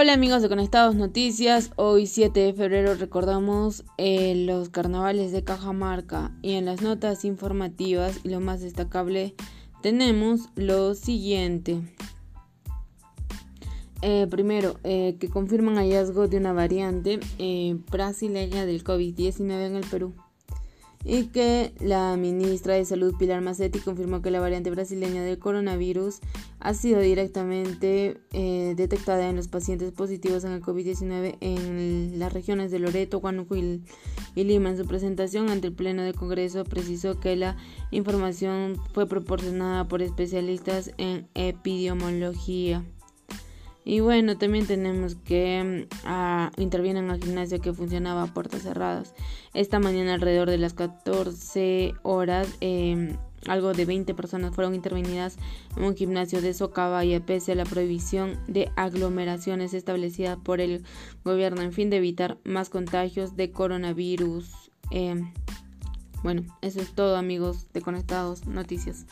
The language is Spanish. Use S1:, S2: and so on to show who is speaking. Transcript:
S1: Hola amigos de Conectados Noticias, hoy 7 de febrero recordamos eh, los carnavales de Cajamarca y en las notas informativas y lo más destacable tenemos lo siguiente. Eh, primero, eh, que confirman hallazgo de una variante brasileña del COVID-19 en el Perú y que la ministra de Salud Pilar Macetti confirmó que la variante brasileña del coronavirus ha sido directamente eh, detectada en los pacientes positivos en el COVID-19 en las regiones de Loreto, Huánuco y, Lima. En su presentación ante el Pleno de Congreso precisó que la información fue proporcionada por especialistas en epidemiología. Y bueno, también tenemos que ah, intervienen al gimnasio que funcionaba a puertas cerradas. Esta mañana alrededor de las 14 horas, em, algo de 20 personas fueron intervenidas en un gimnasio de Socabaya pese a la prohibición de aglomeraciones establecida por el gobierno en fin de evitar más contagios de coronavirus. Em, bueno, eso es todo amigos de Conectados Noticias.